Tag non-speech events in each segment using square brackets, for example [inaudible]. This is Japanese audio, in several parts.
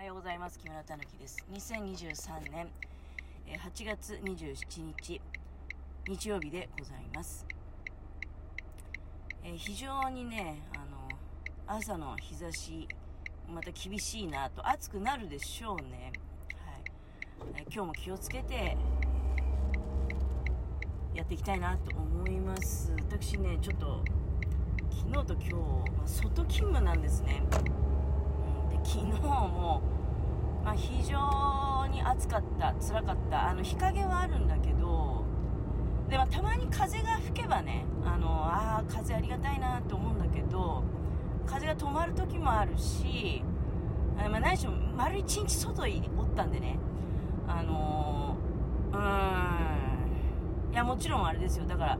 おはようございます。木村たぬきです。2023年8月27日、日曜日でございます。え非常にね、あの、朝の日差し、また厳しいなと、暑くなるでしょうね。はい。え今日も気をつけて、やっていきたいなと思います。私ね、ちょっと、昨日と今日、ま外勤務なんですね。昨日も、まあ、非常に暑かった、辛かった、あの日陰はあるんだけど、でもたまに風が吹けばね、あのあ風ありがたいなと思うんだけど、風が止まる時もあるし、あまあ、何しろ丸一日外におったんでね、あのー、うーん、いや、もちろんあれですよ、だから、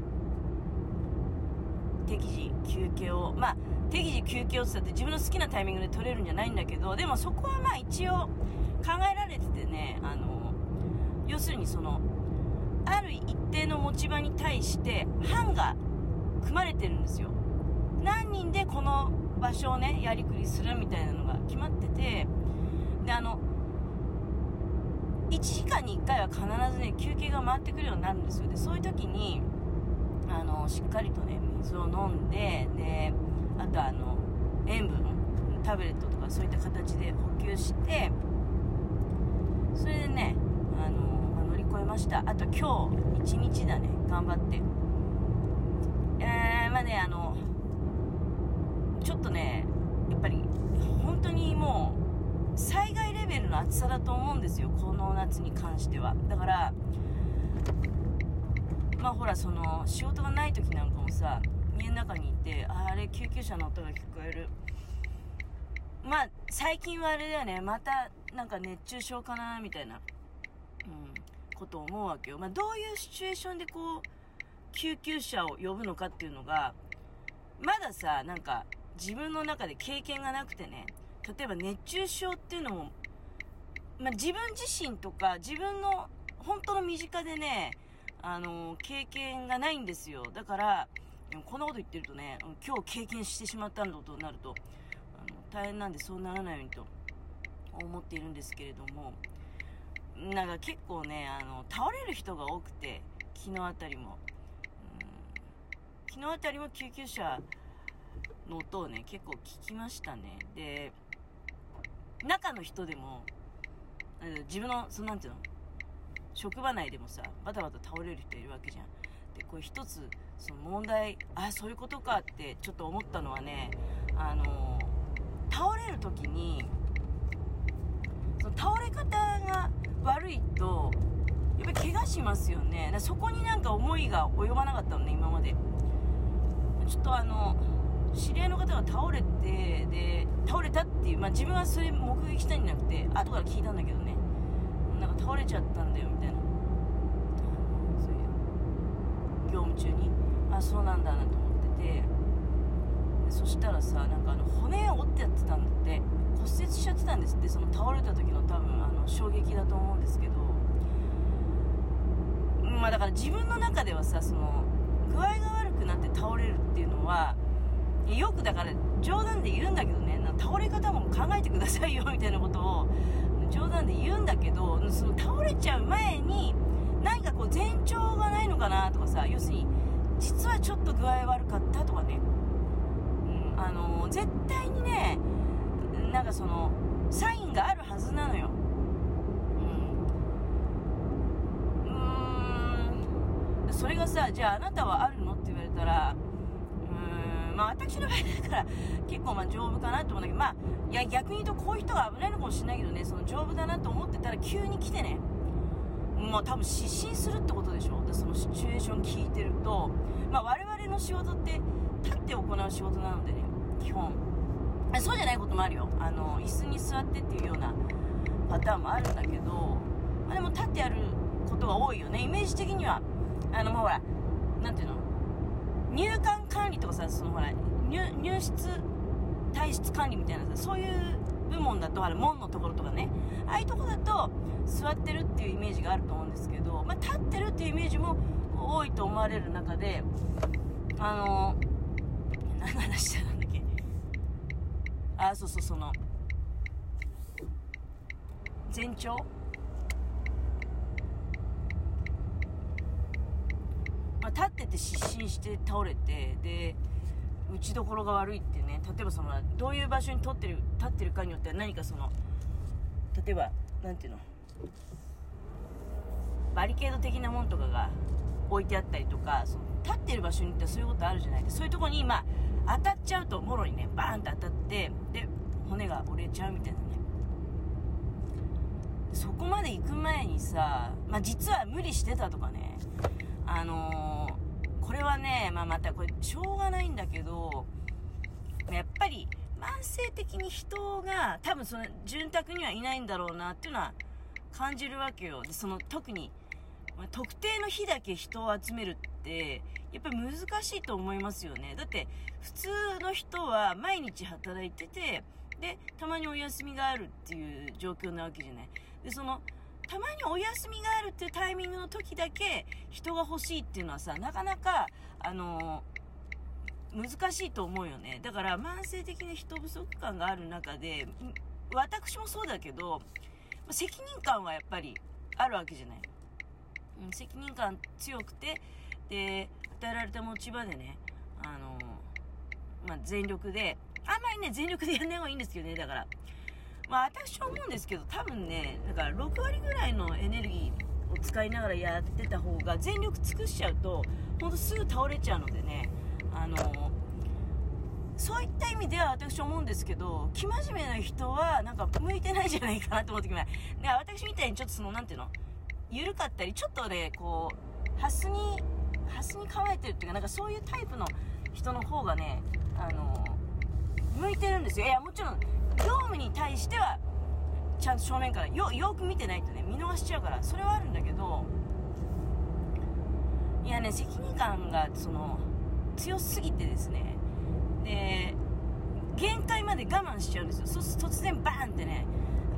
適時休憩を、まあ、適時休憩をつったって自分の好きなタイミングで取れるんじゃないんだけど、でもそこはまあ一応考えられててね、あの、要するにその、ある一定の持ち場に対して班が組まれてるんですよ。何人でこの場所をね、やりくりするみたいなのが決まってて、で、あの、1時間に1回は必ずね、休憩が回ってくるようになるんですよ。で、そういう時に、あの、しっかりとね、水を飲んで、で、あとあの、塩分、タブレットとかそういった形で補給して、それでね、あの、まあ乗り越えました。あと今日、一日だね、頑張って。えー、まあね、あの、ちょっとね、やっぱり、本当にもう、災害レベルの暑さだと思うんですよ、この夏に関しては。だから、まあほら、その、仕事がない時なんかもさ、家の中にいて、あれ、救急車の音が聞こえる。まあ、最近はあれだよね、また、なんか熱中症かな、みたいな、うん、ことを思うわけよ。まあ、どういうシチュエーションでこう、救急車を呼ぶのかっていうのが、まださ、なんか、自分の中で経験がなくてね、例えば熱中症っていうのも、まあ、自分自身とか、自分の本当の身近でね、あの、経験がないんですよ。だから、こんなこと言ってるとね、今日経験してしまったのとなると、あの大変なんでそうならないようにと思っているんですけれども、なんか結構ね、あの、倒れる人が多くて、昨日あたりも。うん昨日あたりも救急車の音をね、結構聞きましたね。で、中の人でも、自分の、そのなんていうの、職場内でもさ、バタバタ倒れる人いるわけじゃん。で、これ一つ、その問題、あ、そういうことかってちょっと思ったのはね、あの、倒れる時に、その倒れ方が悪いと、やっぱり怪我しますよね。そこになんか思いが及ばなかったのね、今まで。ちょっとあの、知り合いの方が倒れて、で、倒れたっていう、まあ自分はそれ目撃したんじゃなくて、後から聞いたんだけどね、なんか倒れちゃったんだよ、みたいな。そういう、業務中に、あ、そうなんだなと思ってて、そしたらさ、なんかあの、骨折ってやってたんだって、骨折しちゃってたんですって、その倒れた時の多分、あの、衝撃だと思うんですけど、まあだから自分の中ではさ、その、具合が悪くなって倒れるっていうのは、よくだから冗談で言うんだけどね、倒れ方も考えてくださいよみたいなことを談で言うんだけど、その倒れちゃう前に何かこう前兆がないのかなとかさ、要するに実はちょっと具合悪かったとかね、うん、あの絶対にね、なんかそのサインがあるはずなのよ。うん。うーん。それがさ、じゃああなたはあるの？って言われたら、まあ私の場合だから結構まあ丈夫かなと思うんだけど、まあ、いや逆に言うとこういう人が危ないのかもしれないけどね、その丈夫だなと思ってたら急に来てね、まあ多分失神するってことでしょでそのシチュエーション聞いてると、まあ我々の仕事って立って行う仕事なのでね、基本。そうじゃないこともあるよ。あの、椅子に座ってっていうようなパターンもあるんだけど、まあでも立ってやることが多いよね。イメージ的には、あの、まあほら、なんていうの？入管管理とかさ、そのほら、入入室、退室管理みたいなさ、そういう部門だと、あれ、門のところとかね、ああいうとこだと、座ってるっていうイメージがあると思うんですけど、まあ、立ってるっていうイメージも多いと思われる中で、あの、何の話してたんだっけ。あ、そうそう、その、前兆まあ、立ってて失神して倒れてで打ちどころが悪いってね例えばそのどういう場所に立ってる立ってるかによっては何かその例えば何ていうのバリケード的なもんとかが置いてあったりとかその立ってる場所によってはそういうことあるじゃない。ですかそういうとこにまあ当たっちゃうともろにねバーンと当たってで骨が折れちゃうみたいなね。そこまで行く前にさ、まあ、実は無理してたとかね。あのー、これはね、まあ、またこれしょうがないんだけどやっぱり慢性的に人が多分その潤沢にはいないんだろうなっていうのは感じるわけよ。その特に、まあ、特定の日だけ人を集めるってやっぱり難しいと思いますよね。だって普通の人は毎日働いててでたまにお休みがあるっていう状況なわけじゃない。でそのたまにお休みがあるっていうタイミングの時だけ人が欲しいっていうのはさなかなかあの難しいと思うよね。だから慢性的な人不足感がある中で私もそうだけど責任感はやっぱりあるわけじゃない、うん、責任感強くてで与えられた持ち場でねあのまあ、全力であんまりね全力でやんない方がいいんですけどねだから。まあ私は思うんですけど多分ねだから6割ぐらいのエネルギーを使いながらやってた方が全力尽くしちゃうとほんとすぐ倒れちゃうのでねあのそういった意味では私は思うんですけど生真面目な人はなんか向いてないんじゃないかなと思ってきますで私みたいにちょっとその何ていうの緩かったりちょっとねこうハスにハスに構えてるっていうかなんかそういうタイプの人の方がねあの向いてるんですよ。いやもちろん業務に対してはちゃんと正面からよよく見てないとね見逃しちゃうからそれはあるんだけどいやね責任感がその強すぎてですね。で限界まで我慢しちゃうんですよ。そ突然バーンってね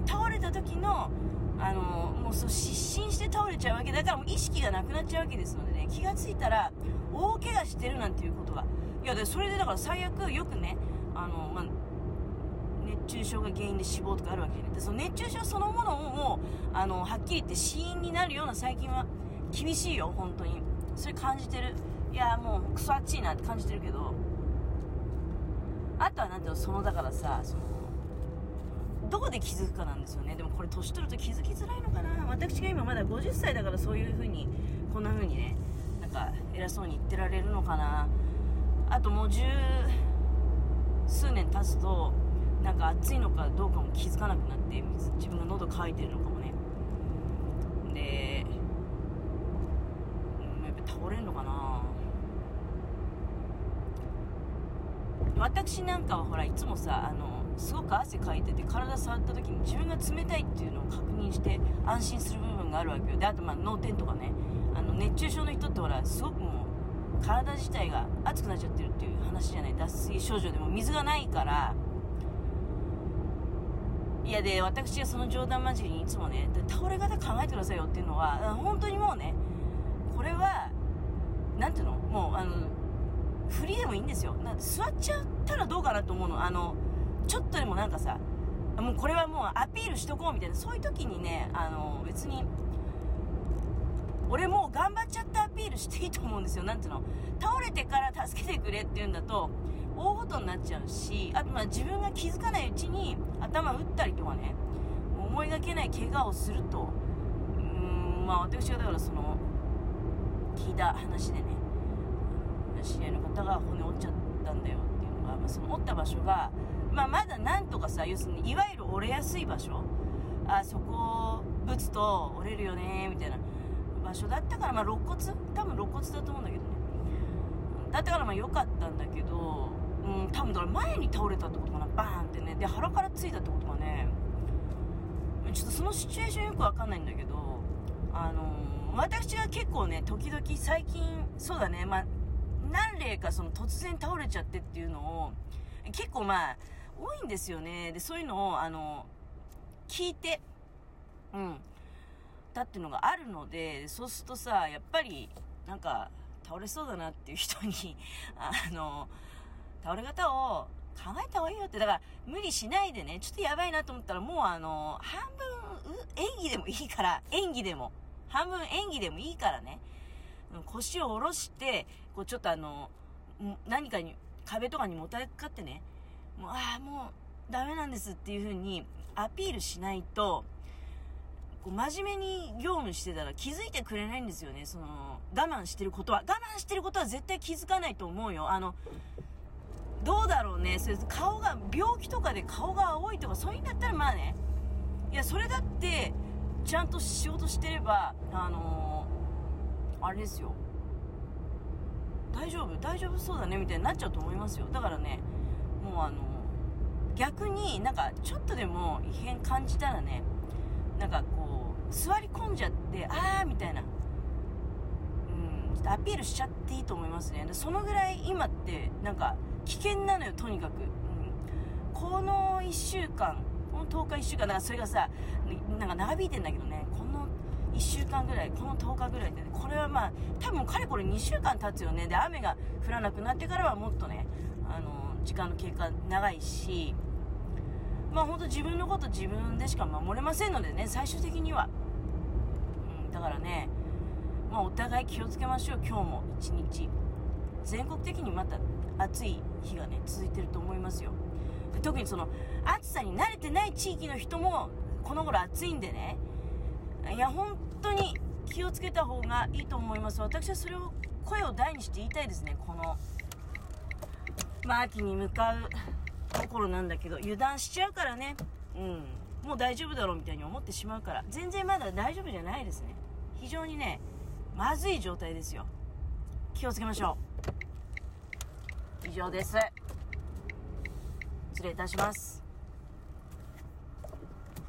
倒れた時のあのもうそう失神して倒れちゃうわけだからもう意識がなくなっちゃうわけですのでね気がついたら大怪我してるなんていうことがいやでそれでだから最悪よくねあの、まあ、中症が原因で死亡とかあるわけじゃないでその熱中症そのものをもうあのはっきり言って死因になるような最近は厳しいよ本当に。それ感じてる。いやもうクソ暑いなって感じてるけど。あとはなんていうのそのだからさそのどこで気づくかなんですよね。でもこれ年取ると気づきづらいのかな。私が今まだ50歳だからそういう風にこんな風にねなんか偉そうに言ってられるのかな。あともう十数年経つとなんか暑いのかどうかも気づかなくなって自分が喉乾いてるのかもね。で、うん、やっぱ倒れんのかな。私なんかはほらいつもさあのすごく汗かいてて体触った時に自分が冷たいっていうのを確認して安心する部分があるわけよ。であとまあ脳天とかね。あの熱中症の人ってほらすごくもう体自体が熱くなっちゃってるっていう話じゃない。脱水症状でも水がないからいやで私がその冗談交じりにいつもね倒れ方考えてくださいよっていうのは本当にもうねこれは何ていうの？もうあの振りでもいいんですよ。な座っちゃったらどうかなと思うの。あのちょっとでもなんかさもうこれはもうアピールしとこうみたいなそういう時にねあの別に俺もう頑張っちゃったアピールしていいと思うんですよ。なんていうの？倒れてから助けてくれっていうんだと大ごとになっちゃうしあとまあ自分が気づかないうちに頭打ったりとかね思いがけない怪我をするとうーんまあ私はだからその聞いた話でね知り合いの方が骨折っちゃったんだよっていうのが、まあ、その折った場所が、まあ、まだなんとかさ要するにいわゆる折れやすい場所あそこぶつと折れるよねみたいな場所だったから、まあ、肋骨？多分肋骨だと思うんだけどね。だったからまあ良かったんだけど、うん、多分だから前に倒れたってことかな。バーンってね。で腹からついたってことがね。ちょっとそのシチュエーションよくわかんないんだけどあのー、私は結構ね時々最近そうだね。まあ何例かその突然倒れちゃってっていうのを結構まあ多いんですよね。でそういうのをあの聞いてうん。たっていうのがあるのでそうするとさやっぱりなんか倒れそうだなっていう人に [laughs] あの倒れ方を考えた方がいいよってだから無理しないでねちょっとやばいなと思ったらもうあの半分演技でもいいから、演技でも。半分演技でもいいからね。腰を下ろして、こうちょっとあの、何かに、壁とかにもたれかかってね、もう、ああ、もうダメなんですっていう風にアピールしないと、こう真面目に業務してたら気づいてくれないんですよね。その、我慢してることは。我慢してることは絶対気づかないと思うよ。あの、どうだろうね。それ顔が、病気とかで顔が青いとかそういうんだったらまあね。いや、それだって、ちゃんと仕事してれば、あのー、あれですよ。大丈夫？大丈夫そうだねみたいになっちゃうと思いますよ。だからね、もうあのー、逆になんかちょっとでも異変感じたらね、なんかこう、座り込んじゃって、あーみたいな。うん、ちょっとアピールしちゃっていいと思いますね。そのぐらい今って、なんか、危険なのよ、とにかく。うん、この1週間、この10日1週間、だかそれがさ、なんか長引いてんだけどね、この1週間ぐらい、この10日ぐらいで、ね、これはまあ、多分かれこれ2週間経つよね。で、雨が降らなくなってからはもっとね、あの、時間の経過長いし、まあ本当自分のこと自分でしか守れませんのでね、最終的には。うん、だからね、まあお互い気をつけましょう、今日も一日。全国的にまた暑い日がね、続いてると思いますよ。特にその、暑さに慣れてない地域の人も、この頃暑いんでね、いや、本当に気をつけた方がいいと思います。私はそれを、声を大にして言いたいですね、この、まあ、秋に向かうところなんだけど、油断しちゃうからね、うん、もう大丈夫だろうみたいに思ってしまうから、全然まだ大丈夫じゃないですね。非常にね、まずい状態ですよ。気をつけましょう。以上です。失礼いたします。